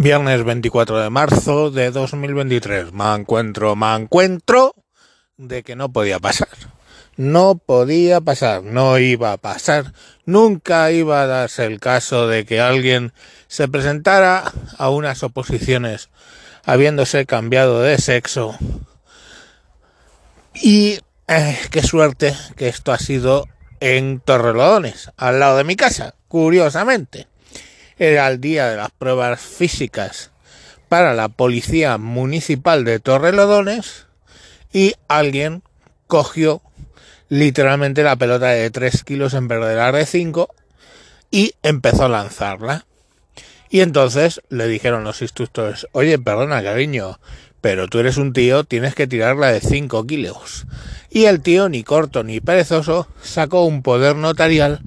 Viernes 24 de marzo de 2023. Me encuentro, me encuentro de que no podía pasar. No podía pasar, no iba a pasar. Nunca iba a darse el caso de que alguien se presentara a unas oposiciones habiéndose cambiado de sexo. Y eh, qué suerte que esto ha sido en Torrelodones, al lado de mi casa, curiosamente era el día de las pruebas físicas para la Policía Municipal de Torrelodones y alguien cogió literalmente la pelota de 3 kilos en vez de la de 5 y empezó a lanzarla. Y entonces le dijeron los instructores, oye, perdona, cariño, pero tú eres un tío, tienes que tirarla de 5 kilos. Y el tío, ni corto ni perezoso, sacó un poder notarial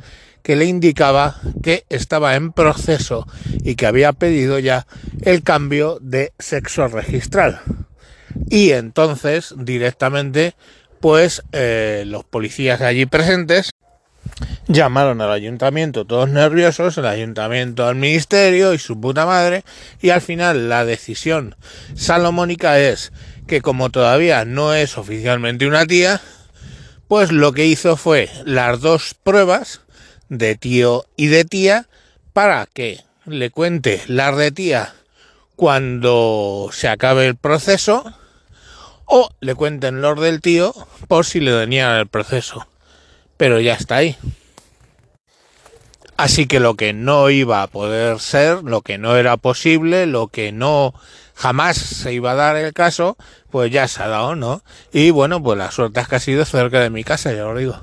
que le indicaba que estaba en proceso y que había pedido ya el cambio de sexo registral. Y entonces directamente pues eh, los policías allí presentes llamaron al ayuntamiento todos nerviosos, el ayuntamiento al ministerio y su puta madre y al final la decisión salomónica es que como todavía no es oficialmente una tía, pues lo que hizo fue las dos pruebas de tío y de tía para que le cuente las de tía cuando se acabe el proceso o le cuenten los del tío por si le dañan el proceso. Pero ya está ahí. Así que lo que no iba a poder ser, lo que no era posible, lo que no jamás se iba a dar el caso, pues ya se ha dado, ¿no? Y bueno, pues la suerte es que ha sido cerca de mi casa, ya lo digo.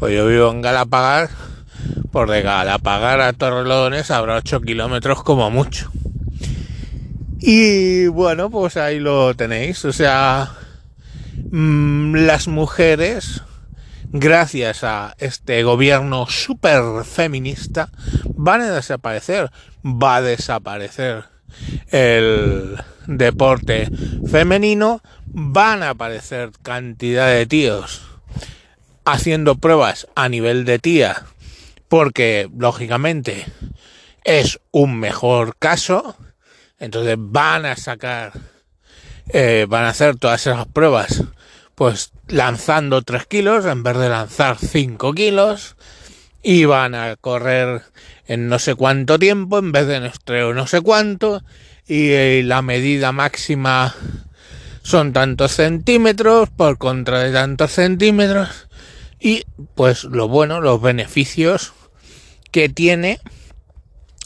Pues yo vivo en Galapagar por de Galapagar a Torrelodones habrá 8 kilómetros como mucho. Y bueno, pues ahí lo tenéis. O sea, mmm, las mujeres, gracias a este gobierno súper feminista, van a desaparecer. Va a desaparecer el deporte femenino. Van a aparecer cantidad de tíos haciendo pruebas a nivel de tía porque lógicamente es un mejor caso, entonces van a sacar, eh, van a hacer todas esas pruebas, pues lanzando 3 kilos en vez de lanzar 5 kilos, y van a correr en no sé cuánto tiempo en vez de nuestro no sé cuánto, y eh, la medida máxima son tantos centímetros por contra de tantos centímetros y pues lo bueno, los beneficios que tiene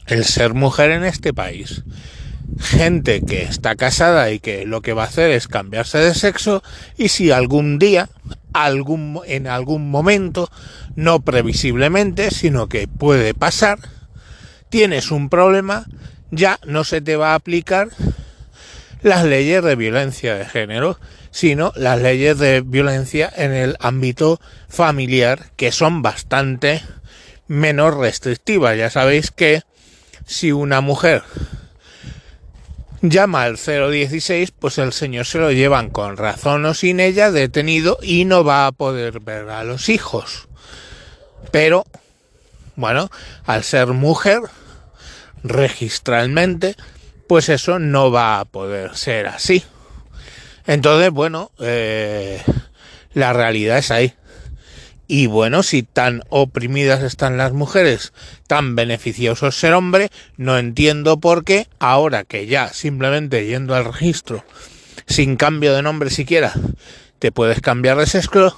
el ser mujer en este país. Gente que está casada y que lo que va a hacer es cambiarse de sexo y si algún día, algún, en algún momento, no previsiblemente, sino que puede pasar, tienes un problema, ya no se te va a aplicar las leyes de violencia de género, sino las leyes de violencia en el ámbito familiar, que son bastante menos restrictivas. Ya sabéis que si una mujer llama al 016, pues el señor se lo llevan con razón o sin ella detenido y no va a poder ver a los hijos. Pero, bueno, al ser mujer, registralmente, pues eso no va a poder ser así. Entonces, bueno, eh, la realidad es ahí. Y bueno, si tan oprimidas están las mujeres, tan beneficioso ser hombre, no entiendo por qué ahora que ya simplemente yendo al registro, sin cambio de nombre siquiera, te puedes cambiar de sexo,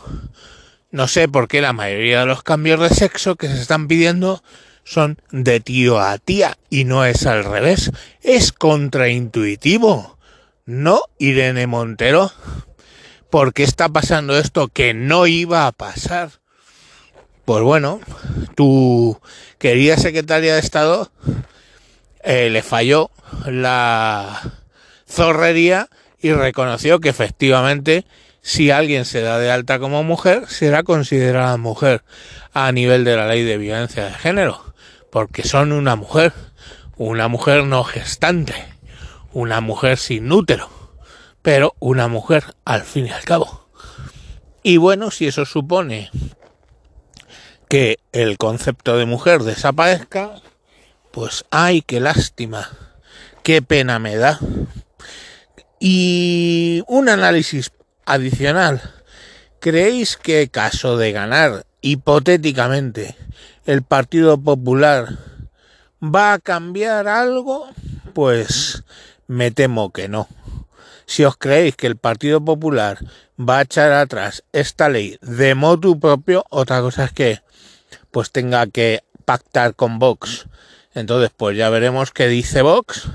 no sé por qué la mayoría de los cambios de sexo que se están pidiendo son de tío a tía y no es al revés. Es contraintuitivo. ¿No, Irene Montero? ¿Por qué está pasando esto que no iba a pasar? Pues bueno, tu querida secretaria de Estado eh, le falló la zorrería y reconoció que efectivamente si alguien se da de alta como mujer, será considerada mujer a nivel de la ley de violencia de género porque son una mujer, una mujer no gestante, una mujer sin útero, pero una mujer al fin y al cabo. Y bueno, si eso supone que el concepto de mujer desaparezca, pues ay, qué lástima. qué pena me da. Y un análisis adicional. ¿Creéis que caso de ganar hipotéticamente el Partido Popular va a cambiar algo? Pues me temo que no. Si os creéis que el Partido Popular va a echar atrás esta ley de motu propio, otra cosa es que pues tenga que pactar con Vox. Entonces, pues ya veremos qué dice Vox.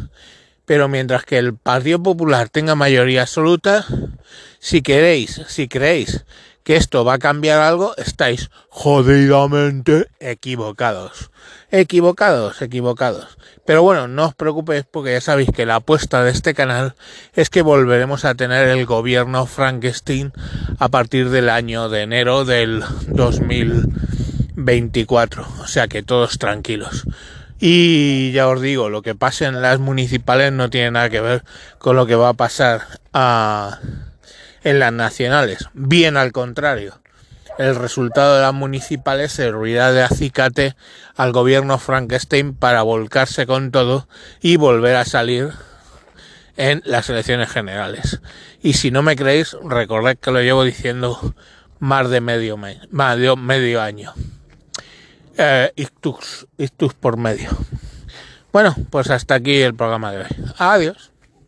Pero mientras que el Partido Popular tenga mayoría absoluta, si queréis, si creéis que esto va a cambiar algo, estáis jodidamente equivocados. Equivocados, equivocados. Pero bueno, no os preocupéis porque ya sabéis que la apuesta de este canal es que volveremos a tener el gobierno Frankenstein a partir del año de enero del 2024. O sea que todos tranquilos. Y ya os digo, lo que pase en las municipales no tiene nada que ver con lo que va a pasar a en las nacionales. Bien al contrario. El resultado de las municipales servirá de acicate al gobierno Frankenstein para volcarse con todo y volver a salir en las elecciones generales. Y si no me creéis, recordad que lo llevo diciendo más de medio, medio año. Eh, ictus, ictus por medio. Bueno, pues hasta aquí el programa de hoy. Adiós.